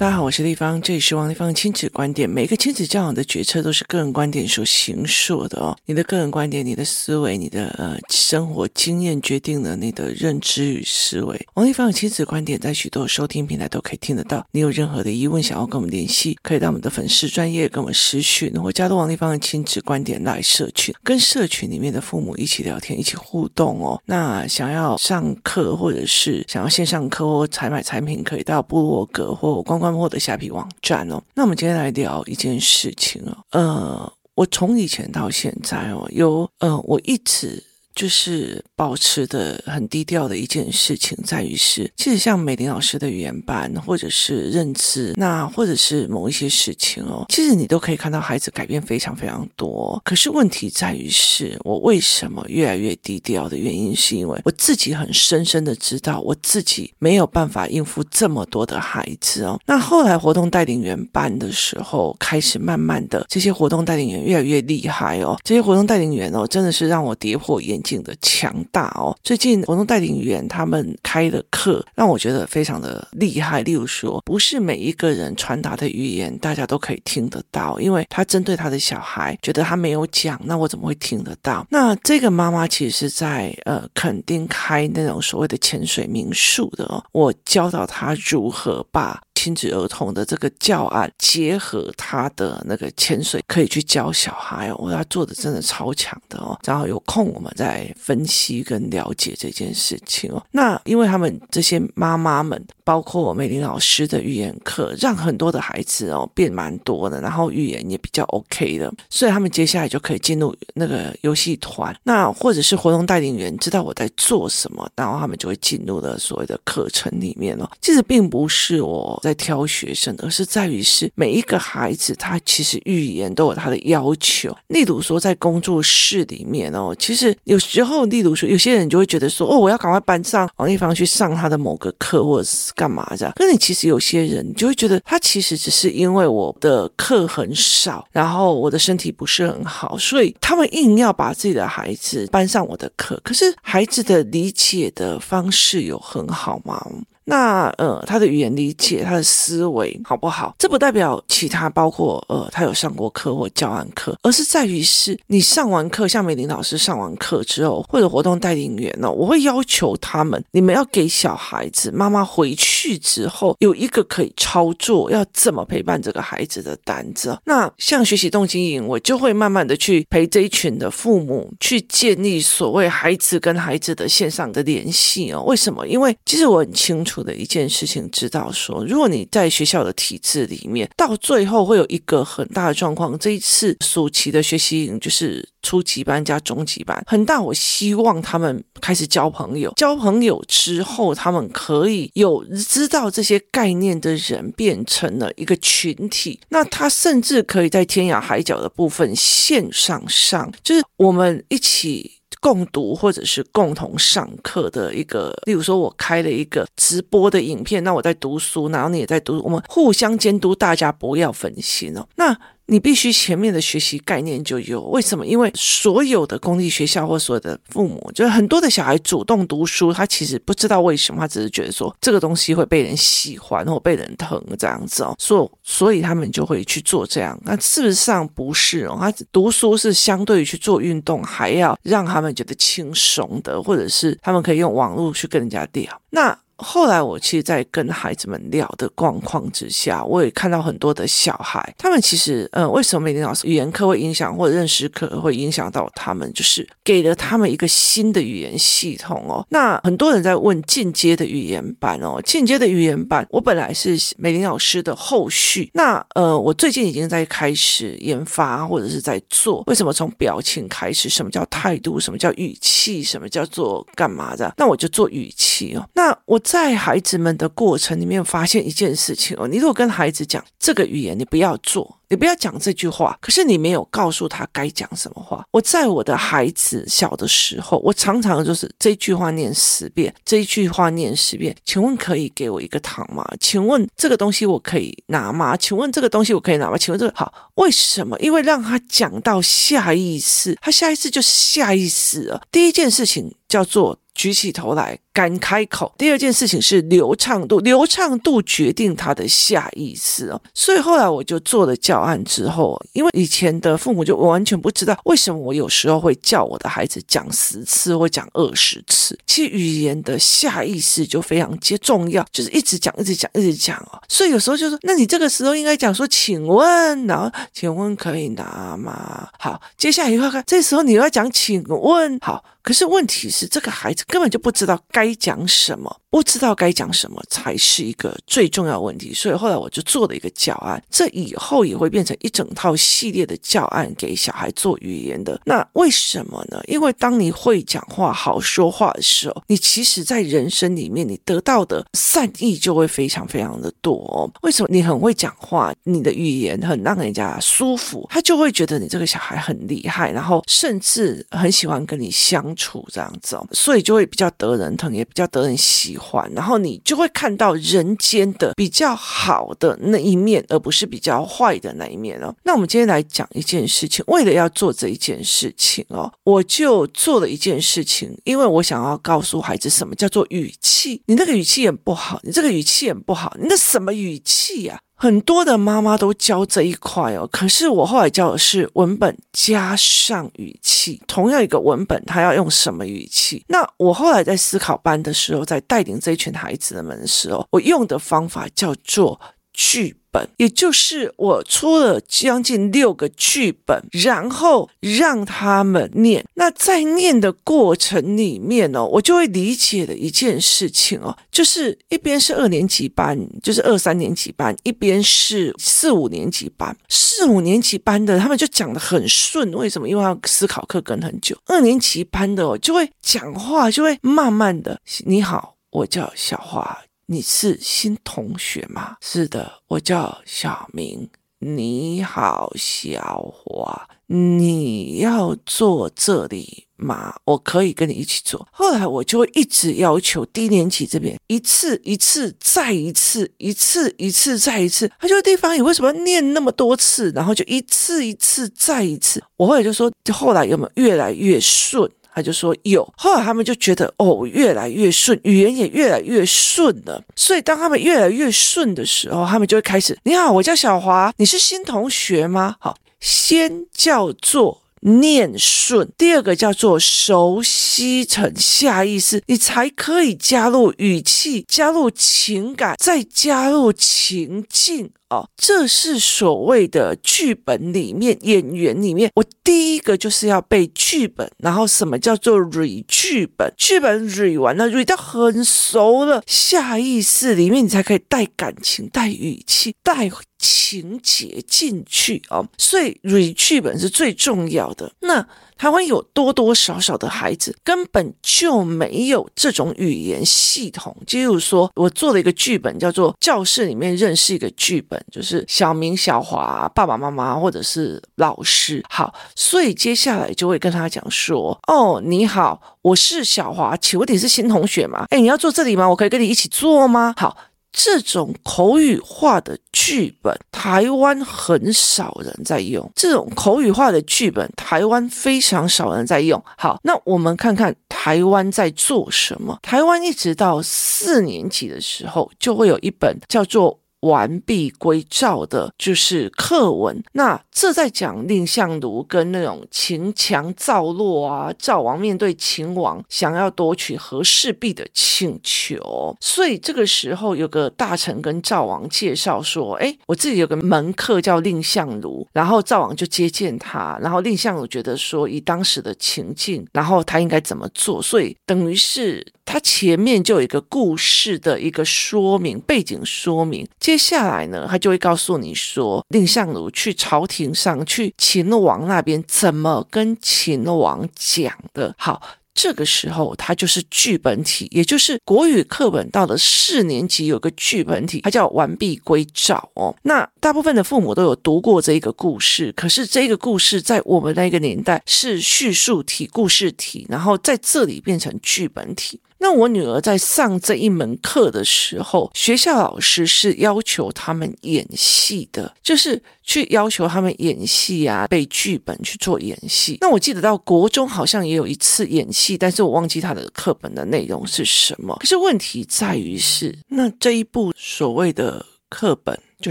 大家好，我是丽芳，这里是王丽芳亲子观点。每个亲子教养的决策都是个人观点所形塑的哦。你的个人观点、你的思维、你的呃生活经验决定了你的认知与思维。王丽芳的亲子观点在许多收听平台都可以听得到。你有任何的疑问想要跟我们联系，可以到我们的粉丝专业跟我们私讯，或加入王丽芳的亲子观点来社群，跟社群里面的父母一起聊天、一起互动哦。那想要上课或者是想要线上课或采买产品，可以到部落格或光光。或者虾皮网站哦，那我们今天来聊一件事情哦，呃，我从以前到现在哦，有呃，我一直。就是保持的很低调的一件事情，在于是，其实像美玲老师的语言班，或者是认知，那或者是某一些事情哦，其实你都可以看到孩子改变非常非常多。可是问题在于是，我为什么越来越低调的原因，是因为我自己很深深的知道，我自己没有办法应付这么多的孩子哦。那后来活动带领员班的时候，开始慢慢的这些活动带领员越来越厉害哦，这些活动带领员哦，真的是让我跌破眼镜的强大哦，最近活动带领员他们开的课让我觉得非常的厉害。例如说，不是每一个人传达的语言大家都可以听得到，因为他针对他的小孩，觉得他没有讲，那我怎么会听得到？那这个妈妈其实是在呃垦丁开那种所谓的潜水民宿的哦，我教导他如何把。亲子儿童的这个教案，结合他的那个潜水，可以去教小孩哦。我要做的真的超强的哦。然后有空我们再来分析跟了解这件事情哦。那因为他们这些妈妈们，包括美玲老师的语言课，让很多的孩子哦变蛮多的，然后语言也比较 OK 的，所以他们接下来就可以进入那个游戏团，那或者是活动带领员知道我在做什么，然后他们就会进入了所谓的课程里面哦。其实并不是我在。挑学生，而是在于是每一个孩子，他其实语言都有他的要求。例如说，在工作室里面哦，其实有时候，例如说，有些人就会觉得说，哦，我要赶快搬上王一芳去上他的某个课，或者是干嘛这样。可是你其实有些人，你就会觉得他其实只是因为我的课很少，然后我的身体不是很好，所以他们硬要把自己的孩子搬上我的课。可是孩子的理解的方式有很好吗？那呃，他的语言理解，他的思维好不好？这不代表其他，包括呃，他有上过课或教案课，而是在于是你上完课，像美玲老师上完课之后，或者活动带领员呢、哦，我会要求他们，你们要给小孩子妈妈回去之后有一个可以操作，要怎么陪伴这个孩子的单子。那像学习动经营，我就会慢慢的去陪这一群的父母去建立所谓孩子跟孩子的线上的联系哦。为什么？因为其实我很清楚。的一件事情，知道说，如果你在学校的体制里面，到最后会有一个很大的状况。这一次暑期的学习营就是初级班加中级班，很大。我希望他们开始交朋友，交朋友之后，他们可以有知道这些概念的人变成了一个群体。那他甚至可以在天涯海角的部分线上上，就是我们一起。共读或者是共同上课的一个，例如说，我开了一个直播的影片，那我在读书，然后你也在读，我们互相监督，大家不要分心哦。那。你必须前面的学习概念就有，为什么？因为所有的公立学校或所有的父母，就是很多的小孩主动读书，他其实不知道为什么，他只是觉得说这个东西会被人喜欢或被人疼这样子哦，所以所以他们就会去做这样。那事实上不是哦，他读书是相对于去做运动还要让他们觉得轻松的，或者是他们可以用网络去跟人家聊。那后来我其实，在跟孩子们聊的状况之下，我也看到很多的小孩，他们其实，呃，为什么美玲老师语言课会影响，或者认识课会影响到他们，就是给了他们一个新的语言系统哦。那很多人在问进阶的语言班哦，进阶的语言班，我本来是美玲老师的后续，那呃，我最近已经在开始研发或者是在做，为什么从表情开始？什么叫态度？什么叫语气？什么叫做干嘛的？那我就做语气哦。那我。在孩子们的过程里面，发现一件事情哦，你如果跟孩子讲这个语言，你不要做，你不要讲这句话，可是你没有告诉他该讲什么话。我在我的孩子小的时候，我常常就是这句话念十遍，这句话念十遍。请问可以给我一个糖吗？请问这个东西我可以拿吗？请问这个东西我可以拿吗？请问这个好，为什么？因为让他讲到下意识，他下意识就下意识了。第一件事情叫做举起头来。敢开口。第二件事情是流畅度，流畅度决定他的下意识哦。所以后来我就做了教案之后，因为以前的父母就完全不知道为什么我有时候会叫我的孩子讲十次或讲二十次。其实语言的下意识就非常接重要，就是一直讲，一直讲，一直讲哦。所以有时候就说，那你这个时候应该讲说，请问，然后请问可以拿吗？好，接下来一块看，这时候你要讲请问，好。可是问题是，这个孩子根本就不知道该该讲什么，不知道该讲什么才是一个最重要问题。所以后来我就做了一个教案，这以后也会变成一整套系列的教案给小孩做语言的。那为什么呢？因为当你会讲话、好说话的时候，你其实在人生里面你得到的善意就会非常非常的多。为什么你很会讲话，你的语言很让人家舒服，他就会觉得你这个小孩很厉害，然后甚至很喜欢跟你相处这样子哦，所以就会比较得人疼，也比较得人喜欢。然后你就会看到人间的比较好的那一面，而不是比较坏的那一面哦。那我们今天来讲一件事情，为了要做这一件事情哦，我就做了一件事情，因为我想要告诉孩子什么叫做语气。你那个语气也不好，你这个语气也不好，你那什么语气呀？很多的妈妈都教这一块哦，可是我后来教的是文本加上语气，同样一个文本，他要用什么语气？那我后来在思考班的时候，在带领这一群孩子们的时候，我用的方法叫做剧本，也就是我出了将近六个剧本，然后让他们念。那在念的过程里面哦，我就会理解的一件事情哦，就是一边是二年级班，就是二三年级班，一边是四五年级班。四五年级班的他们就讲得很顺，为什么？因为要思考课跟很久。二年级班的哦，就会讲话，就会慢慢的。你好，我叫小华。你是新同学吗？是的，我叫小明。你好，小华，你要坐这里吗？我可以跟你一起坐。后来我就一直要求低年级这边一次一次再一次，一次一次再一次。他就地方，你为什么要念那么多次？然后就一次一次再一次。我后来就说，就后来有没有越来越顺？他就说有，后来他们就觉得哦，越来越顺，语言也越来越顺了。所以当他们越来越顺的时候，他们就会开始：你好，我叫小华，你是新同学吗？好，先叫做。念顺，第二个叫做熟悉成下意识，你才可以加入语气，加入情感，再加入情境哦。这是所谓的剧本里面演员里面，我第一个就是要背剧本，然后什么叫做 re 剧本？剧本 re 完了，re 到很熟了，下意识里面你才可以带感情、带语气、带。情节进去哦，所以 re 剧本是最重要的。那台湾有多多少少的孩子根本就没有这种语言系统。就如说，我做了一个剧本，叫做教室里面认识一个剧本，就是小明、小华、爸爸妈妈或者是老师。好，所以接下来就会跟他讲说：“哦，你好，我是小华，请问你是新同学吗？哎，你要坐这里吗？我可以跟你一起坐吗？”好。这种口语化的剧本，台湾很少人在用。这种口语化的剧本，台湾非常少人在用。好，那我们看看台湾在做什么。台湾一直到四年级的时候，就会有一本叫做。完璧归赵的就是课文，那这在讲蔺相如跟那种秦强赵弱啊，赵王面对秦王想要夺取和氏璧的请求，所以这个时候有个大臣跟赵王介绍说：“哎，我自己有个门客叫蔺相如。”然后赵王就接见他，然后蔺相如觉得说，以当时的情境，然后他应该怎么做，所以等于是。他前面就有一个故事的一个说明，背景说明，接下来呢，他就会告诉你说，蔺相如去朝廷上去秦王那边怎么跟秦王讲的。好。这个时候，它就是剧本体，也就是国语课本到了四年级有个剧本体，它叫《完璧归赵》哦。那大部分的父母都有读过这一个故事，可是这个故事在我们那个年代是叙述体、故事体，然后在这里变成剧本体。那我女儿在上这一门课的时候，学校老师是要求他们演戏的，就是去要求他们演戏啊，背剧本去做演戏。那我记得到国中好像也有一次演戏，但是我忘记他的课本的内容是什么。可是问题在于是，那这一部所谓的课本。就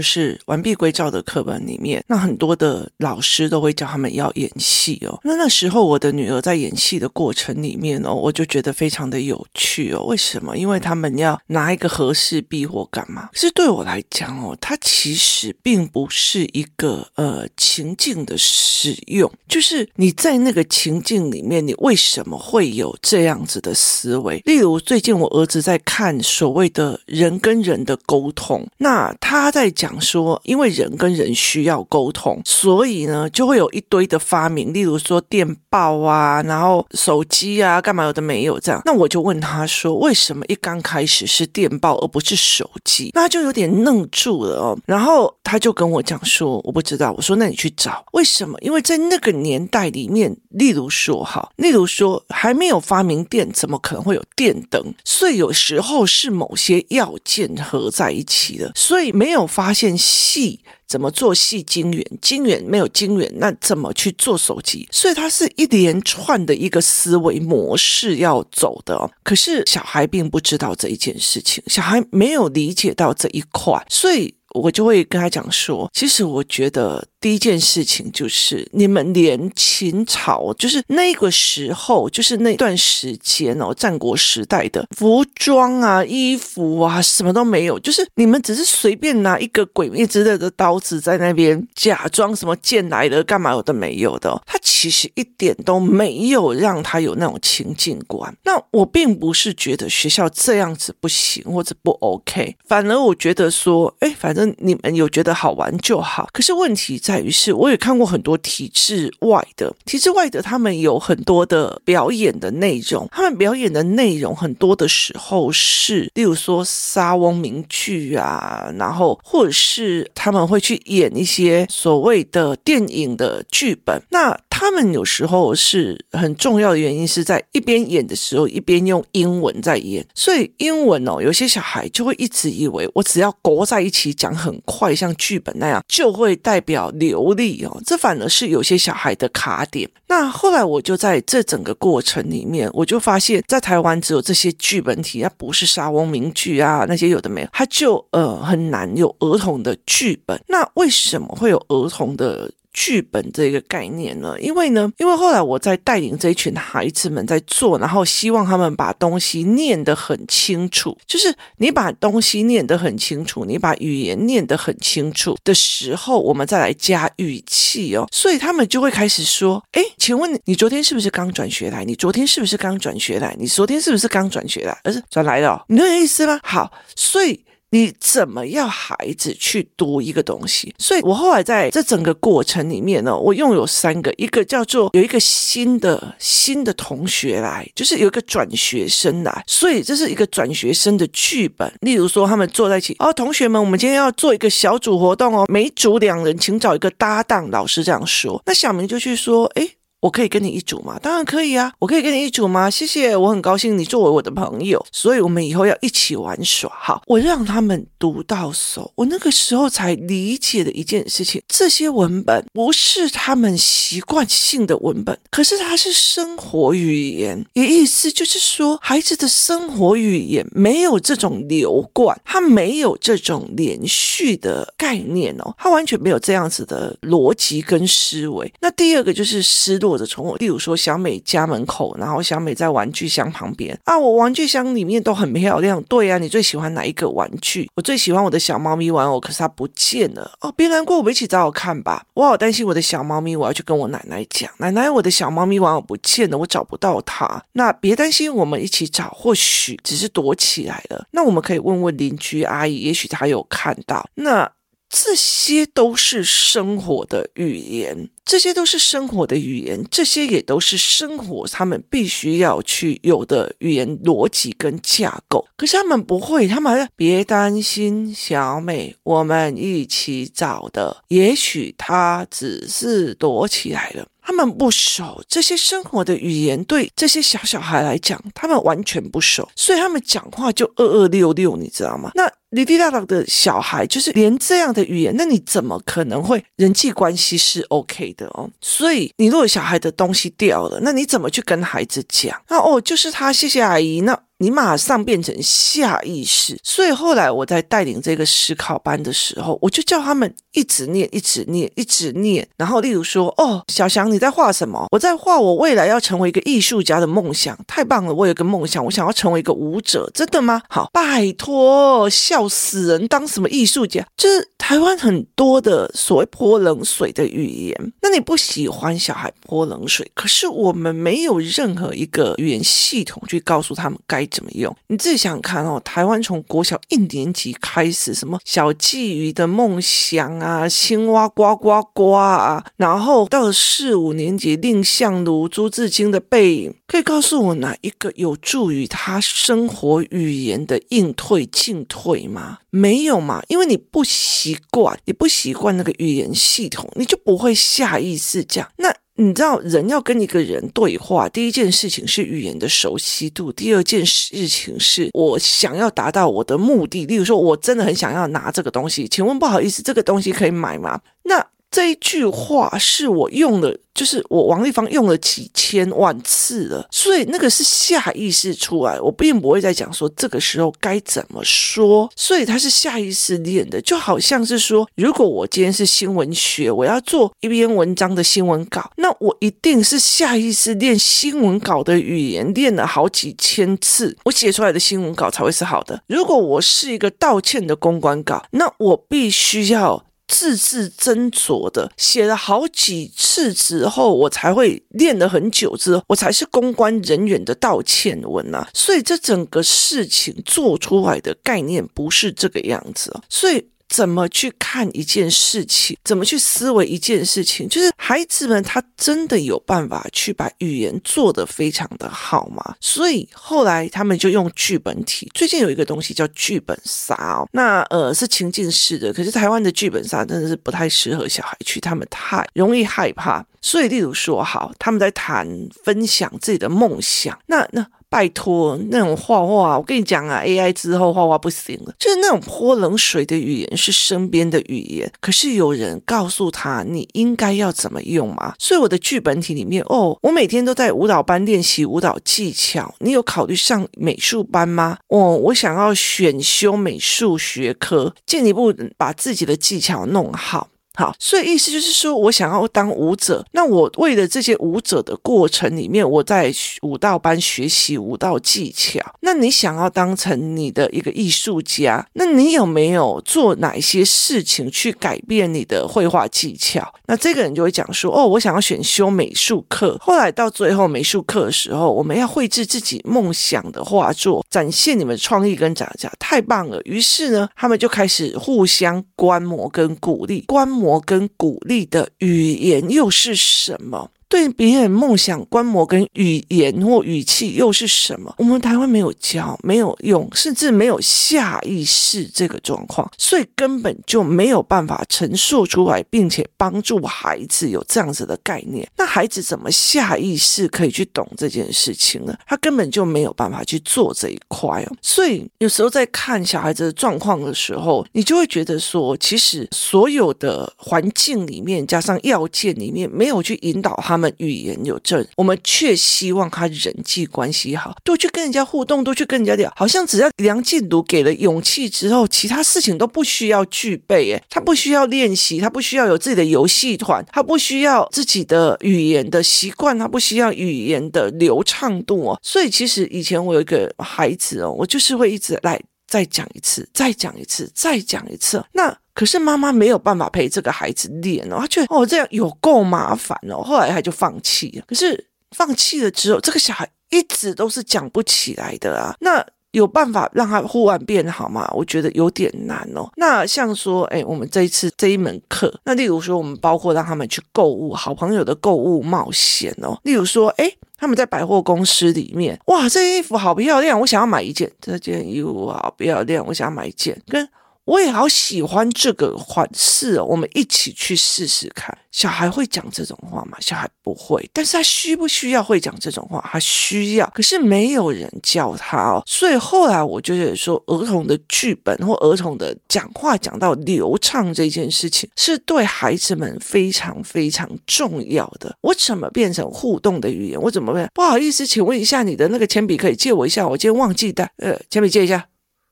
是完璧归赵的课本里面，那很多的老师都会教他们要演戏哦。那那时候我的女儿在演戏的过程里面哦，我就觉得非常的有趣哦。为什么？因为他们要拿一个和氏璧或干嘛？可是对我来讲哦，它其实并不是一个呃情境的使用。就是你在那个情境里面，你为什么会有这样子的思维？例如最近我儿子在看所谓的人跟人的沟通，那他在。讲说，因为人跟人需要沟通，所以呢，就会有一堆的发明，例如说电报啊，然后手机啊，干嘛有的没有这样。那我就问他说，为什么一刚开始是电报而不是手机？那他就有点愣住了哦。然后他就跟我讲说，我不知道。我说，那你去找为什么？因为在那个年代里面，例如说哈，例如说还没有发明电，怎么可能会有电灯？所以有时候是某些要件合在一起的，所以没有发。发现细怎么做细晶圆，晶圆没有晶圆，那怎么去做手机？所以它是一连串的一个思维模式要走的。可是小孩并不知道这一件事情，小孩没有理解到这一块，所以我就会跟他讲说，其实我觉得。第一件事情就是，你们连秦朝，就是那个时候，就是那段时间哦，战国时代的服装啊、衣服啊，什么都没有，就是你们只是随便拿一个鬼灭之刃的刀子在那边假装什么剑来的，干嘛有的没有的，他其实一点都没有让他有那种情境观。那我并不是觉得学校这样子不行或者不 OK，反而我觉得说，哎，反正你们有觉得好玩就好。可是问题在。在于是，我也看过很多体制外的，体制外的他们有很多的表演的内容，他们表演的内容很多的时候是，例如说沙翁名剧啊，然后或者是他们会去演一些所谓的电影的剧本，那。他们有时候是很重要的原因，是在一边演的时候，一边用英文在演，所以英文哦，有些小孩就会一直以为我只要勾在一起讲很快，像剧本那样，就会代表流利哦。这反而是有些小孩的卡点。那后来我就在这整个过程里面，我就发现，在台湾只有这些剧本题，它不是莎翁名剧啊，那些有的没有，它就呃很难有儿童的剧本。那为什么会有儿童的？剧本这个概念呢？因为呢，因为后来我在带领这一群孩子们在做，然后希望他们把东西念得很清楚。就是你把东西念得很清楚，你把语言念得很清楚的时候，我们再来加语气哦。所以他们就会开始说：“哎，请问你昨天是不是刚转学来？你昨天是不是刚转学来？你昨天是不是刚转学来？而是转来的，你懂我意思吗？好，所以。你怎么要孩子去读一个东西？所以我后来在这整个过程里面呢，我用有三个，一个叫做有一个新的新的同学来，就是有一个转学生来，所以这是一个转学生的剧本。例如说，他们坐在一起，哦，同学们，我们今天要做一个小组活动哦，每组两人，请找一个搭档。老师这样说，那小明就去说，诶。我可以跟你一组吗？当然可以啊！我可以跟你一组吗？谢谢，我很高兴你作为我的朋友，所以我们以后要一起玩耍。好，我让他们读到手，我那个时候才理解的一件事情：这些文本不是他们习惯性的文本，可是它是生活语言。也意思就是说，孩子的生活语言没有这种流贯，他没有这种连续的概念哦，他完全没有这样子的逻辑跟思维。那第二个就是思路。或者从我，例如说小美家门口，然后小美在玩具箱旁边啊，我玩具箱里面都很漂亮。对呀、啊，你最喜欢哪一个玩具？我最喜欢我的小猫咪玩偶，可是它不见了哦。别难过，我们一起找找看吧。我好担心我的小猫咪，我要去跟我奶奶讲，奶奶，我的小猫咪玩偶不见了，我找不到它。那别担心，我们一起找，或许只是躲起来了。那我们可以问问邻居阿姨，也许她有看到。那。这些都是生活的语言，这些都是生活的语言，这些也都是生活他们必须要去有的语言逻辑跟架构。可是他们不会，他们别担心，小美，我们一起找的，也许他只是躲起来了。他们不熟这些生活的语言，对这些小小孩来讲，他们完全不熟，所以他们讲话就二二六六，你知道吗？那。哩哩啦啦的小孩，就是连这样的语言，那你怎么可能会人际关系是 OK 的哦？所以你如果小孩的东西掉了，那你怎么去跟孩子讲？那哦，就是他，谢谢阿姨。那。你马上变成下意识，所以后来我在带领这个思考班的时候，我就叫他们一直念，一直念，一直念。然后，例如说，哦，小翔，你在画什么？我在画我未来要成为一个艺术家的梦想，太棒了！我有个梦想，我想要成为一个舞者，真的吗？好，拜托，笑死人！当什么艺术家？就是台湾很多的所谓泼冷水的语言，那你不喜欢小孩泼冷水，可是我们没有任何一个语言系统去告诉他们该。怎么用？你自己想看哦。台湾从国小一年级开始，什么小鲫鱼的梦想啊，青蛙呱呱呱啊，然后到了四五年级，蔺相如、朱自清的背影，可以告诉我哪一个有助于他生活语言的应退进退吗？没有嘛，因为你不习惯，你不习惯那个语言系统，你就不会下意识这样。那。你知道，人要跟一个人对话，第一件事情是语言的熟悉度，第二件事情是我想要达到我的目的。例如说，我真的很想要拿这个东西，请问不好意思，这个东西可以买吗？那。这一句话是我用了，就是我王丽芳用了几千万次了，所以那个是下意识出来，我并不会再讲说这个时候该怎么说，所以它是下意识练的，就好像是说，如果我今天是新闻学，我要做一篇文章的新闻稿，那我一定是下意识练新闻稿的语言，练了好几千次，我写出来的新闻稿才会是好的。如果我是一个道歉的公关稿，那我必须要。字字斟酌的写了好几次之后，我才会练了很久之后，我才是公关人员的道歉文啊。所以这整个事情做出来的概念不是这个样子，所以。怎么去看一件事情，怎么去思维一件事情，就是孩子们他真的有办法去把语言做得非常的好吗？所以后来他们就用剧本体。最近有一个东西叫剧本杀哦，那呃是情境式的，可是台湾的剧本杀真的是不太适合小孩去，他们太容易害怕。所以例如说，好，他们在谈分享自己的梦想，那那。拜托，那种画画，我跟你讲啊，AI 之后画画不行了，就是那种泼冷水的语言是身边的语言，可是有人告诉他你应该要怎么用吗？所以我的剧本体里面，哦，我每天都在舞蹈班练习舞蹈技巧，你有考虑上美术班吗？哦，我想要选修美术学科，进一步把自己的技巧弄好。好，所以意思就是说，我想要当舞者，那我为了这些舞者的过程里面，我在舞蹈班学习舞蹈技巧。那你想要当成你的一个艺术家，那你有没有做哪一些事情去改变你的绘画技巧？那这个人就会讲说，哦，我想要选修美术课。后来到最后美术课的时候，我们要绘制自己梦想的画作，展现你们创意跟长相，太棒了。于是呢，他们就开始互相观摩跟鼓励，观摩。跟鼓励的语言又是什么？对别人梦想观摩跟语言或语气又是什么？我们台湾没有教，没有用，甚至没有下意识这个状况，所以根本就没有办法陈述出来，并且帮助孩子有这样子的概念。那孩子怎么下意识可以去懂这件事情呢？他根本就没有办法去做这一块哦。所以有时候在看小孩子的状况的时候，你就会觉得说，其实所有的环境里面加上要件里面，没有去引导他们。们语言有证，我们却希望他人际关系好，多去跟人家互动，多去跟人家聊，好像只要梁静茹给了勇气之后，其他事情都不需要具备。诶，他不需要练习，他不需要有自己的游戏团，他不需要自己的语言的习惯，他不需要语言的流畅度哦。所以其实以前我有一个孩子哦，我就是会一直来再讲一次，再讲一次，再讲一次。那可是妈妈没有办法陪这个孩子练哦，他觉得哦这样有够麻烦哦，后来他就放弃了。可是放弃了之后，这个小孩一直都是讲不起来的啊。那有办法让他忽然变好吗？我觉得有点难哦。那像说，哎，我们这一次这一门课，那例如说，我们包括让他们去购物，好朋友的购物冒险哦。例如说，哎，他们在百货公司里面，哇，这衣服好漂亮，我想要买一件。这件衣服好漂亮，我想要买一件。跟我也好喜欢这个款式哦，我们一起去试试看。小孩会讲这种话吗？小孩不会，但是他需不需要会讲这种话？他需要，可是没有人教他哦。所以后来我就觉得说，儿童的剧本或儿童的讲话讲到流畅这件事情，是对孩子们非常非常重要的。我怎么变成互动的语言？我怎么变？不好意思，请问一下，你的那个铅笔可以借我一下？我今天忘记带，呃，铅笔借一下。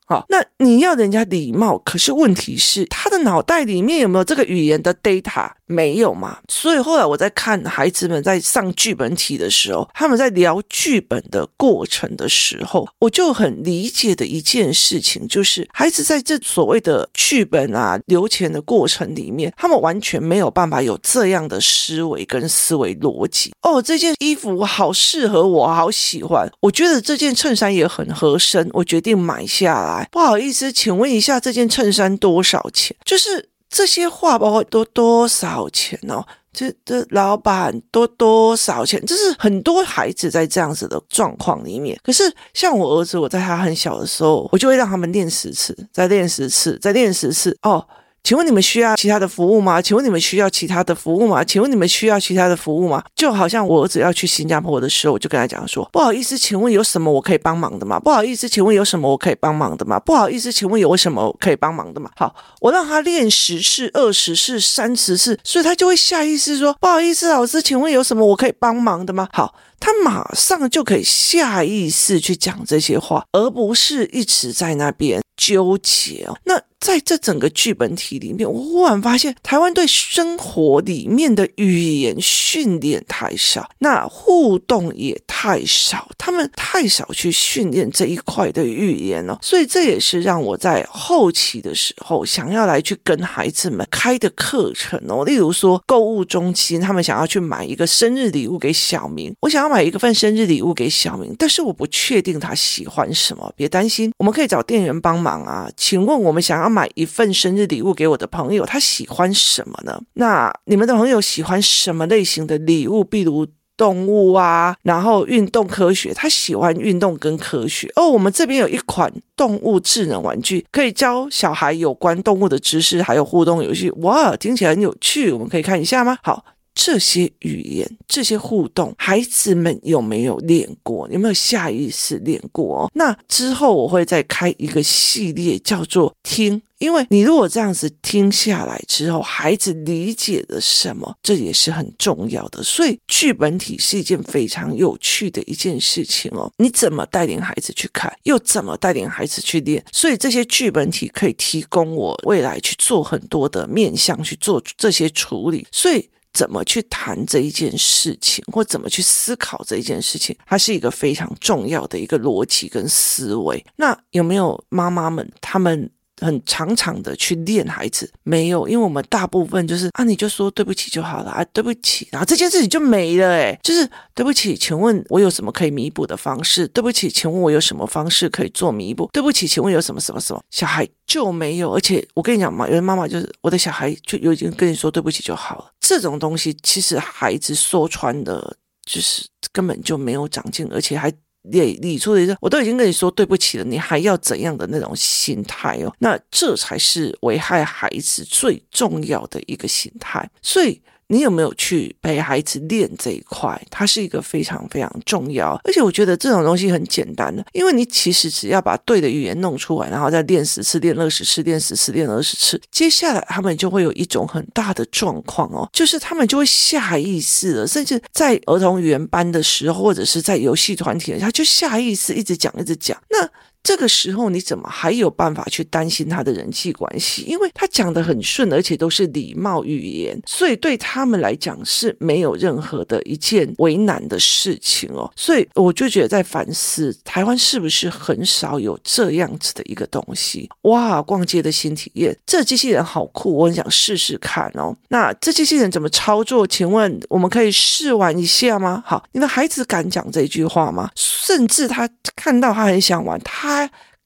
好，那你要人家礼貌，可是问题是他的脑袋里面有没有这个语言的 data？没有嘛？所以后来我在看孩子们在上剧本题的时候，他们在聊剧本的过程的时候，我就很理解的一件事情，就是孩子在这所谓的剧本啊流前的过程里面，他们完全没有办法有这样的思维跟思维逻辑。哦，这件衣服好适合我，好喜欢。我觉得这件衬衫也很合身，我决定买下来。不好意思，请问一下，这件衬衫多少钱？就是。这些话包括多多少钱哦？这这老板多多少钱？这是很多孩子在这样子的状况里面。可是像我儿子，我在他很小的时候，我就会让他们练十次，再练十次，再练十次哦。请问你们需要其他的服务吗？请问你们需要其他的服务吗？请问你们需要其他的服务吗？就好像我儿子要去新加坡的时候，我就跟他讲说：“不好意思，请问有什么我可以帮忙的吗？不好意思，请问有什么我可以帮忙的吗？不好意思，请问有什么我可以帮忙的吗？”好，我让他练十次、二十次、三十次，所以他就会下意识说：“不好意思，老师，请问有什么我可以帮忙的吗？”好，他马上就可以下意识去讲这些话，而不是一直在那边纠结哦。那。在这整个剧本体里面，我忽然发现台湾对生活里面的语言训练太少，那互动也太少，他们太少去训练这一块的语言了。所以这也是让我在后期的时候想要来去跟孩子们开的课程哦。例如说购物中心，他们想要去买一个生日礼物给小明，我想要买一个份生日礼物给小明，但是我不确定他喜欢什么，别担心，我们可以找店员帮忙啊。请问我们想要。买一份生日礼物给我的朋友，他喜欢什么呢？那你们的朋友喜欢什么类型的礼物？比如动物啊，然后运动科学，他喜欢运动跟科学。哦，我们这边有一款动物智能玩具，可以教小孩有关动物的知识，还有互动游戏。哇，听起来很有趣，我们可以看一下吗？好。这些语言、这些互动，孩子们有没有练过？有没有下意识练过？那之后我会再开一个系列，叫做“听”，因为你如果这样子听下来之后，孩子理解了什么，这也是很重要的。所以剧本体是一件非常有趣的一件事情哦。你怎么带领孩子去看，又怎么带领孩子去练？所以这些剧本体可以提供我未来去做很多的面向去做这些处理。所以。怎么去谈这一件事情，或怎么去思考这一件事情，它是一个非常重要的一个逻辑跟思维。那有没有妈妈们，他们很常常的去练孩子？没有，因为我们大部分就是啊，你就说对不起就好了啊，对不起，然后这件事情就没了。诶，就是对不起，请问我有什么可以弥补的方式？对不起，请问我有什么方式可以做弥补？对不起，请问有什么什么什么？小孩就没有，而且我跟你讲嘛，有的妈妈就是我的小孩就有已经跟你说对不起就好了。这种东西其实孩子说穿的，就是根本就没有长进，而且还理理出了一个，我都已经跟你说对不起了，你还要怎样的那种心态哦？那这才是危害孩子最重要的一个心态，所以。你有没有去陪孩子练这一块？它是一个非常非常重要，而且我觉得这种东西很简单的，因为你其实只要把对的语言弄出来，然后再练十次、练二十次、练十次、练二十次，接下来他们就会有一种很大的状况哦，就是他们就会下意识的，甚至在儿童语言班的时候，或者是在游戏团体，他就下意识一直讲、一直讲。那这个时候你怎么还有办法去担心他的人际关系？因为他讲得很顺，而且都是礼貌语言，所以对他们来讲是没有任何的一件为难的事情哦。所以我就觉得在反思，台湾是不是很少有这样子的一个东西？哇，逛街的新体验，这机器人好酷，我很想试试看哦。那这机器人怎么操作？请问我们可以试玩一下吗？好，你的孩子敢讲这句话吗？甚至他看到他很想玩，他。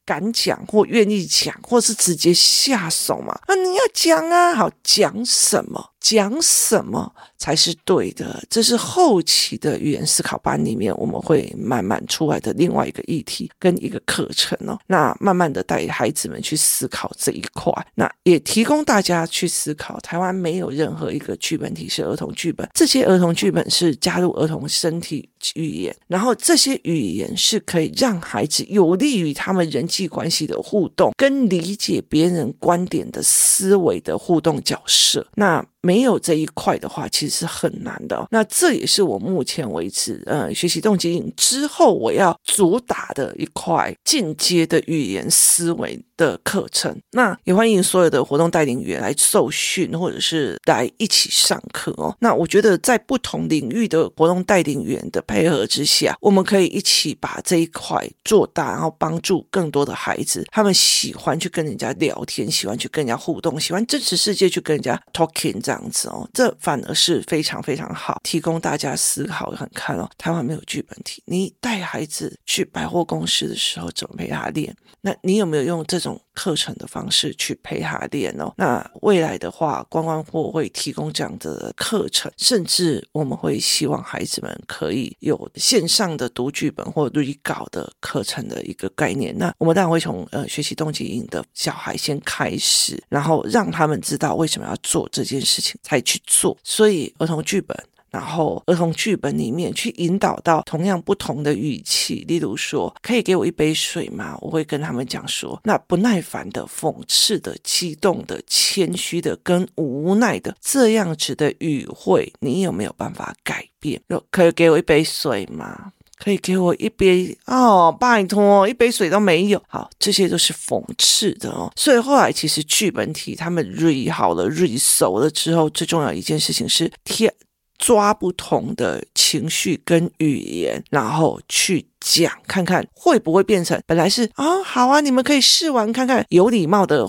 敢讲或愿意讲，或是直接下手嘛？啊，你要讲啊，好，讲什么？讲什么才是对的？这是后期的语言思考班里面我们会慢慢出来的另外一个议题跟一个课程哦。那慢慢的带孩子们去思考这一块，那也提供大家去思考。台湾没有任何一个剧本体是儿童剧本，这些儿童剧本是加入儿童身体语言，然后这些语言是可以让孩子有利于他们人际关系的互动跟理解别人观点的思维的互动角色。那没有这一块的话，其实是很难的。那这也是我目前为止，呃，学习动机营之后我要主打的一块进阶的语言思维的课程。那也欢迎所有的活动带领员来受训，或者是来一起上课哦。那我觉得在不同领域的活动带领员的配合之下，我们可以一起把这一块做大，然后帮助更多的孩子。他们喜欢去跟人家聊天，喜欢去跟人家互动，喜欢真实世界去跟人家 talking 样子哦，这反而是非常非常好，提供大家思考很看哦。台湾没有剧本体，你带孩子去百货公司的时候，怎么陪他练？那你有没有用这种课程的方式去陪他练哦？那未来的话，观光货会提供这样的课程，甚至我们会希望孩子们可以有线上的读剧本或录稿的课程的一个概念。那我们当然会从呃学习动机营的小孩先开始，然后让他们知道为什么要做这件事才去做，所以儿童剧本，然后儿童剧本里面去引导到同样不同的语气，例如说，可以给我一杯水吗？我会跟他们讲说，那不耐烦的、讽刺的、激动的、谦虚的跟无奈的这样子的语汇，你有没有办法改变？可以给我一杯水吗？可以给我一杯哦，拜托，一杯水都没有。好，这些都是讽刺的哦。所以后来其实剧本体他们 re 好了 re 熟了之后，最重要一件事情是贴抓不同的情绪跟语言，然后去讲，看看会不会变成本来是啊、好啊，你们可以试玩看看，有礼貌的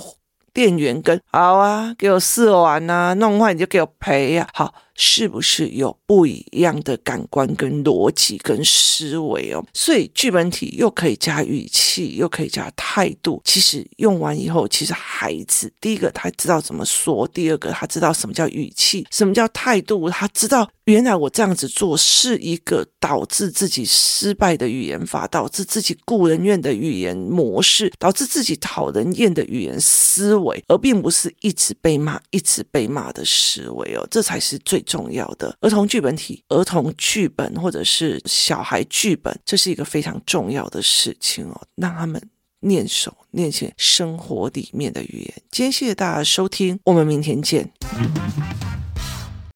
店员跟好啊，给我试玩啊，弄坏你就给我赔呀、啊，好。是不是有不一样的感官跟逻辑跟思维哦？所以剧本体又可以加语气，又可以加态度。其实用完以后，其实孩子第一个他知道怎么说，第二个他知道什么叫语气，什么叫态度，他知道原来我这样子做是一个导致自己失败的语言法，导致自己顾人怨的语言模式，导致自己讨人厌的语言思维，而并不是一直被骂、一直被骂的思维哦。这才是最。重要的儿童剧本体、儿童剧本或者是小孩剧本，这是一个非常重要的事情哦，让他们念熟、念起生活里面的语言。今天谢谢大家收听，我们明天见。